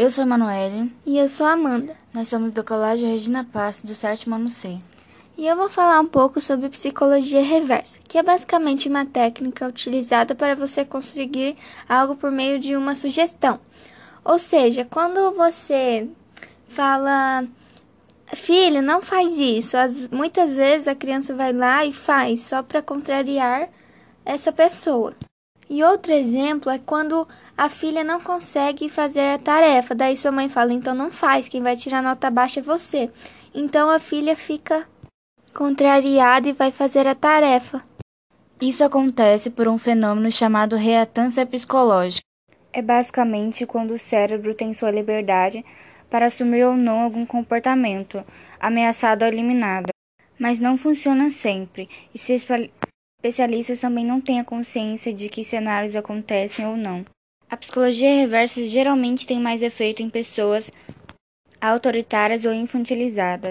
Eu sou a Manoele. E eu sou a Amanda. Nós somos do Colégio Regina Passe, do sétimo ano C. E eu vou falar um pouco sobre psicologia reversa, que é basicamente uma técnica utilizada para você conseguir algo por meio de uma sugestão. Ou seja, quando você fala, filho, não faz isso, as, muitas vezes a criança vai lá e faz só para contrariar essa pessoa. E outro exemplo é quando a filha não consegue fazer a tarefa, daí sua mãe fala: então não faz, quem vai tirar nota baixa é você. Então a filha fica contrariada e vai fazer a tarefa. Isso acontece por um fenômeno chamado reatância psicológica. É basicamente quando o cérebro tem sua liberdade para assumir ou não algum comportamento ameaçado ou eliminado. Mas não funciona sempre, e se especialistas também não têm a consciência de que cenários acontecem ou não. A psicologia reversa geralmente tem mais efeito em pessoas autoritárias ou infantilizadas.